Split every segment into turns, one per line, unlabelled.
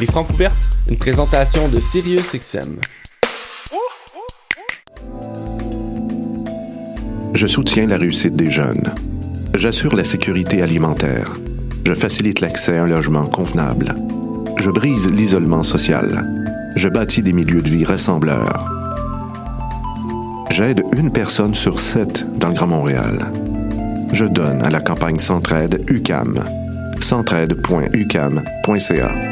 Les Francs ouvertes, une présentation de Sirius XM.
Je soutiens la réussite des jeunes. J'assure la sécurité alimentaire. Je facilite l'accès à un logement convenable. Je brise l'isolement social. Je bâtis des milieux de vie rassembleurs. J'aide une personne sur sept dans le Grand Montréal. Je donne à la campagne Centraide UCAM. centraide.ucam.ca.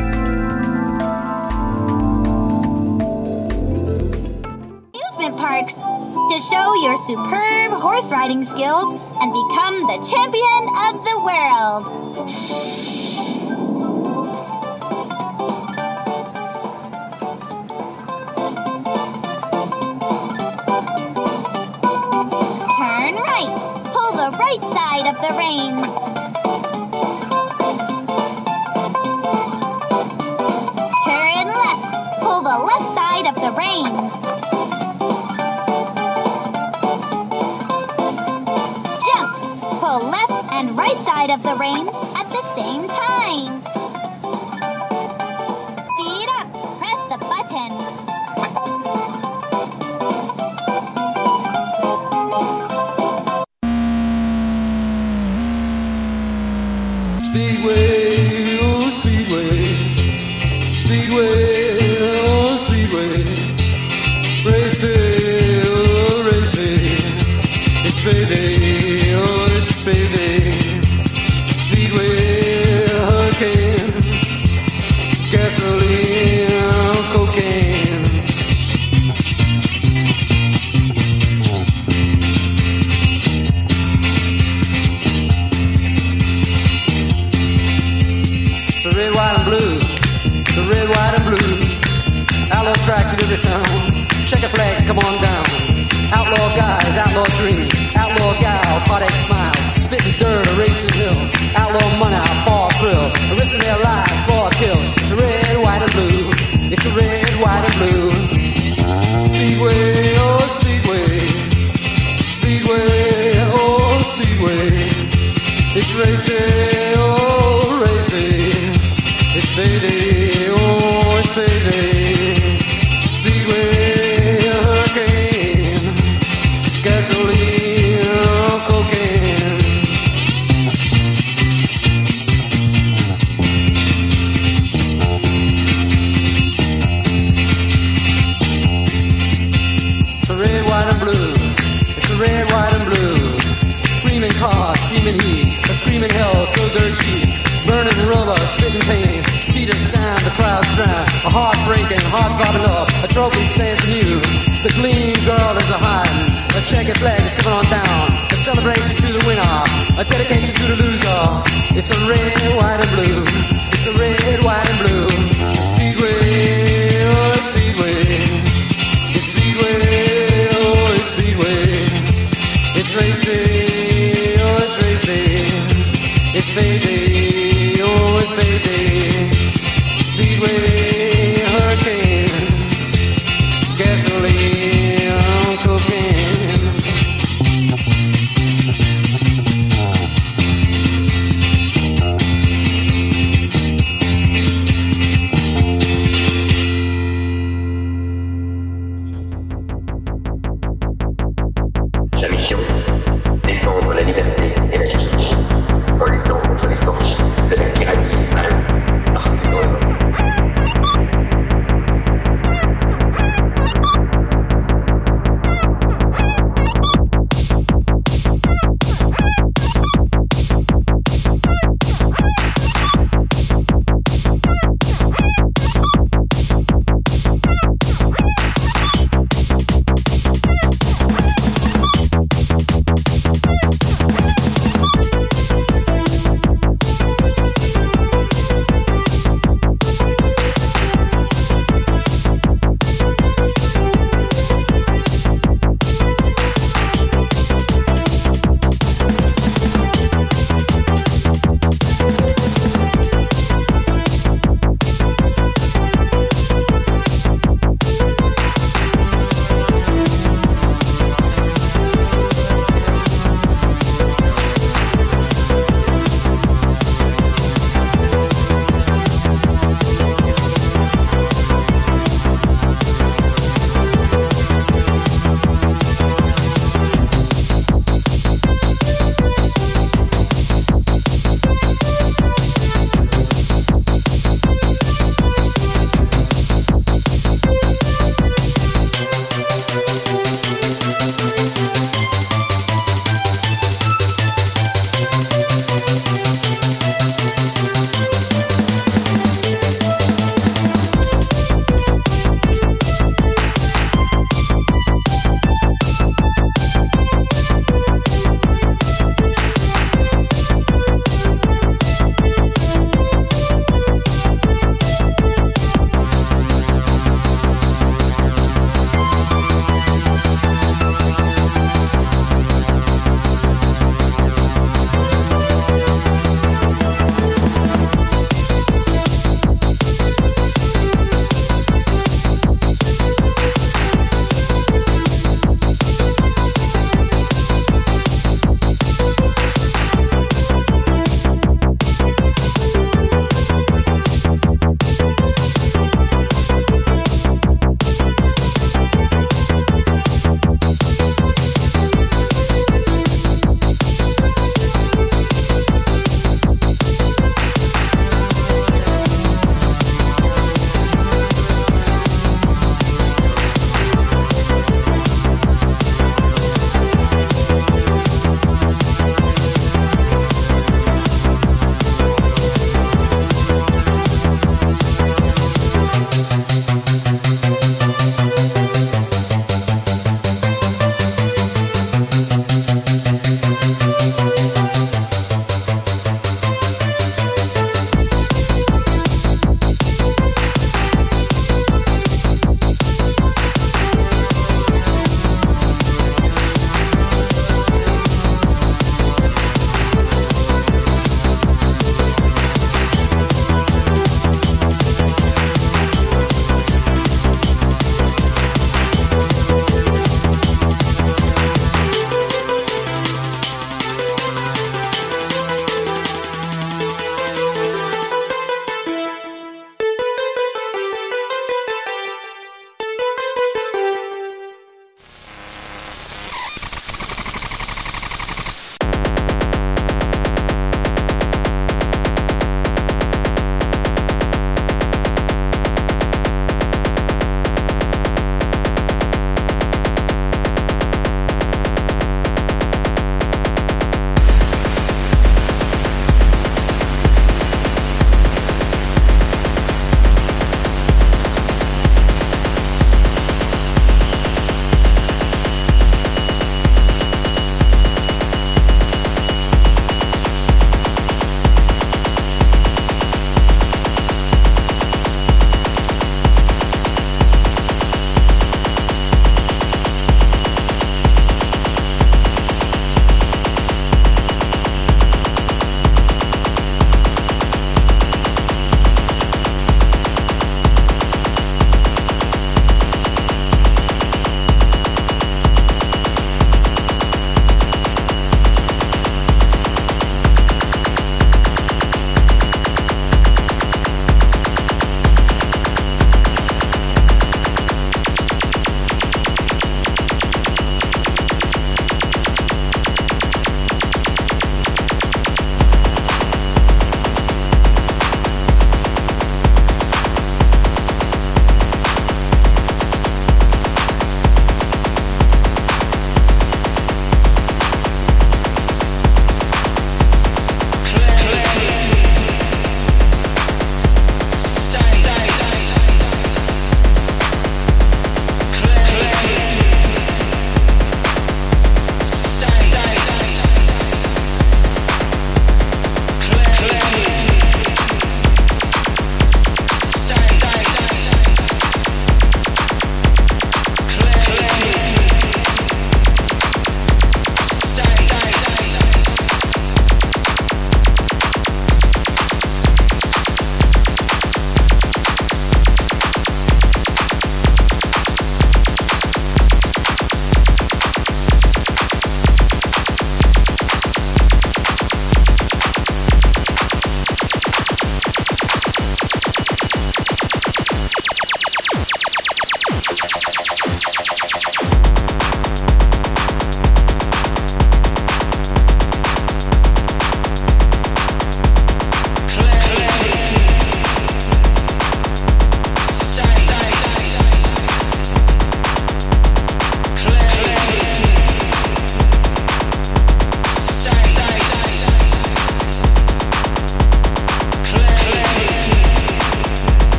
show your superb horse riding skills and become the champion of the world. Turn right. Pull the right side of the reins. Turn left. Pull the left side of the reins. Of the reins
Lives for a kill. It's a red, white, and blue. It's a red, white, and blue. Speedway, oh Speedway. Speedway, oh Speedway. It's race A heart breaking, heart throbbing up. A trophy stands new. The gleam girl is a hiding. A checkered flag is coming on down. A celebration to the winner. A dedication to the loser. It's a red, white, and blue. It's a red, white, and blue. Speedway, oh, it's speedway. It's speedway, oh, it's speedway. It's race day, oh, it's race day. It's payday, oh, it's payday. Speedway,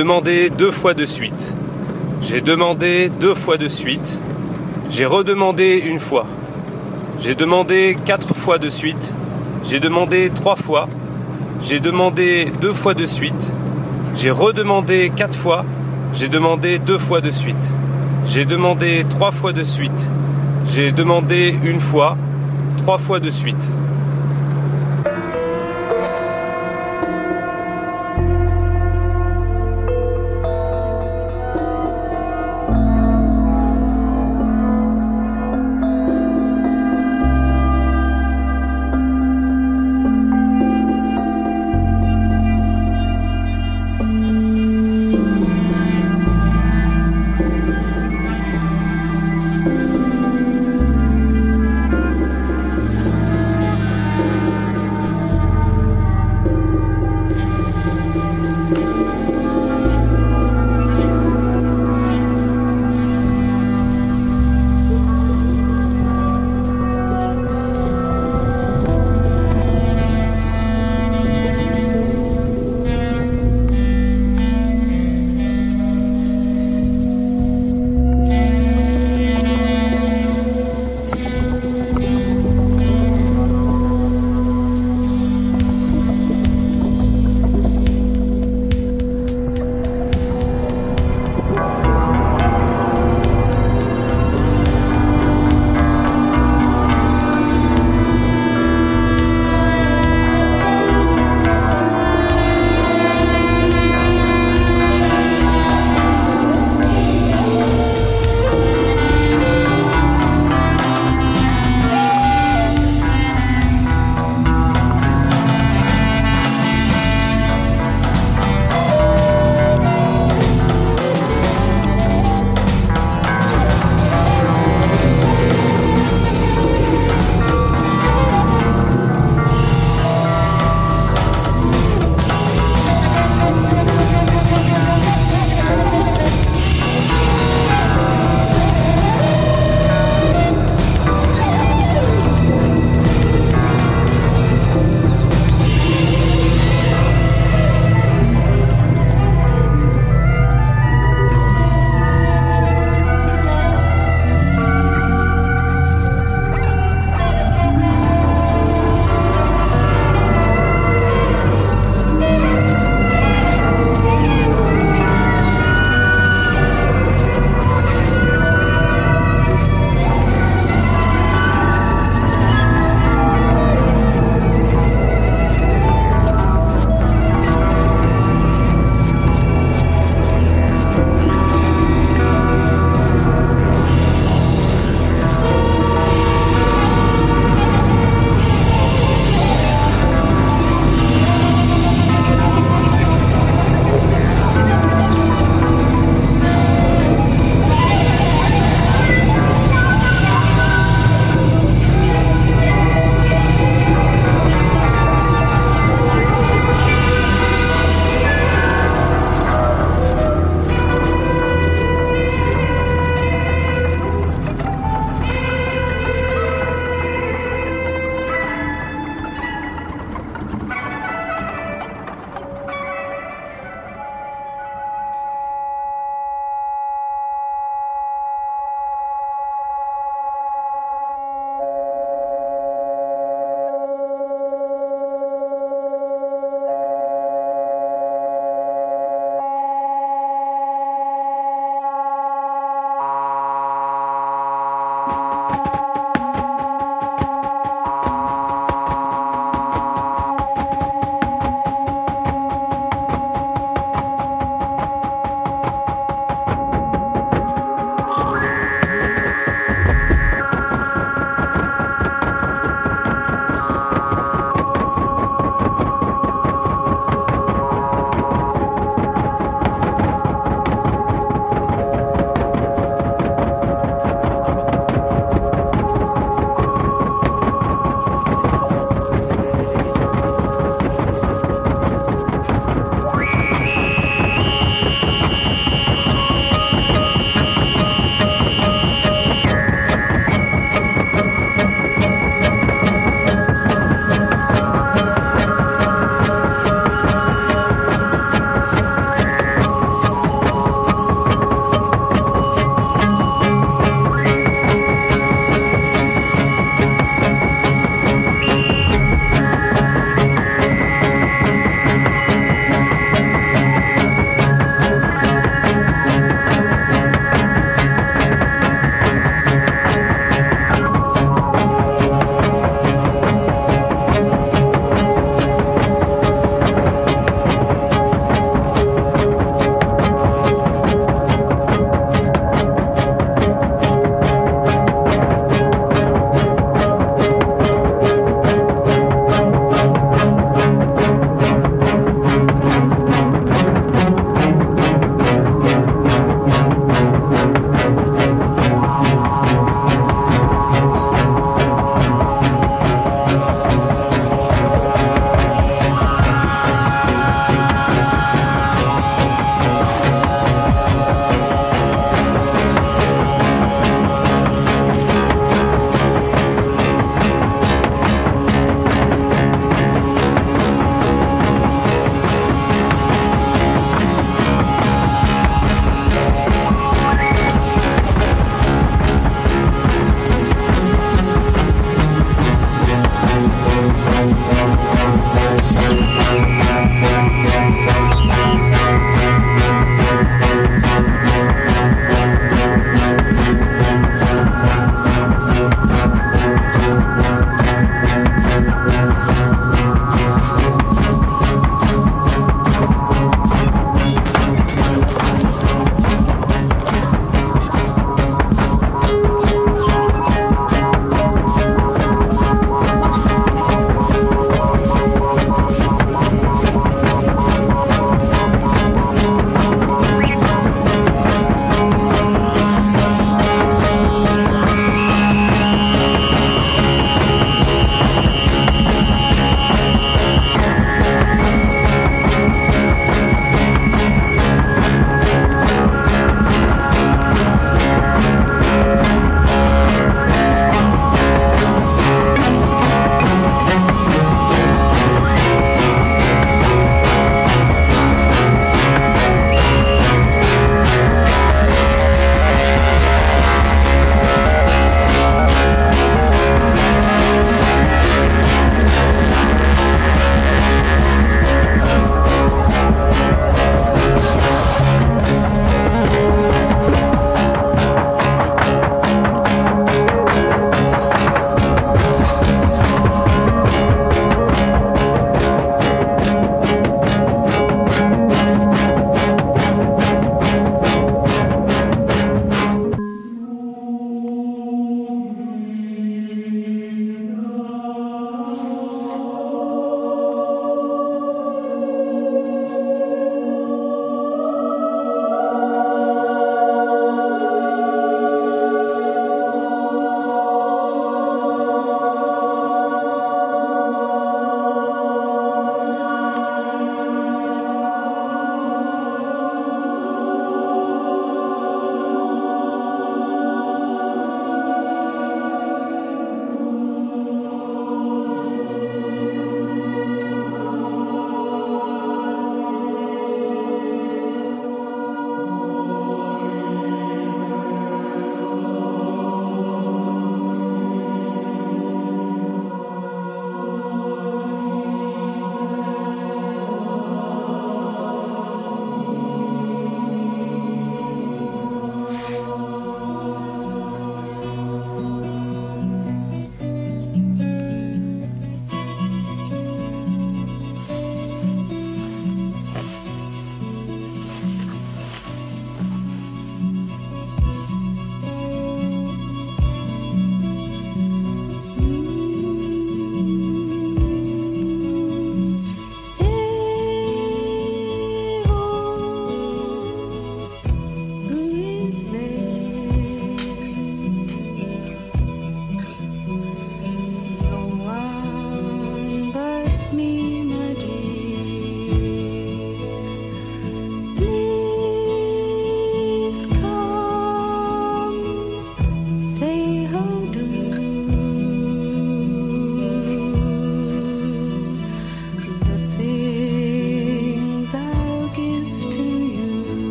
demandé deux fois de suite. J'ai demandé deux fois de suite. J'ai redemandé une fois. J'ai demandé quatre fois de suite. J'ai demandé trois fois. J'ai demandé deux fois de suite. J'ai redemandé quatre fois. J'ai demandé deux fois de suite. J'ai demandé trois fois de suite. J'ai demandé une fois, trois fois de suite.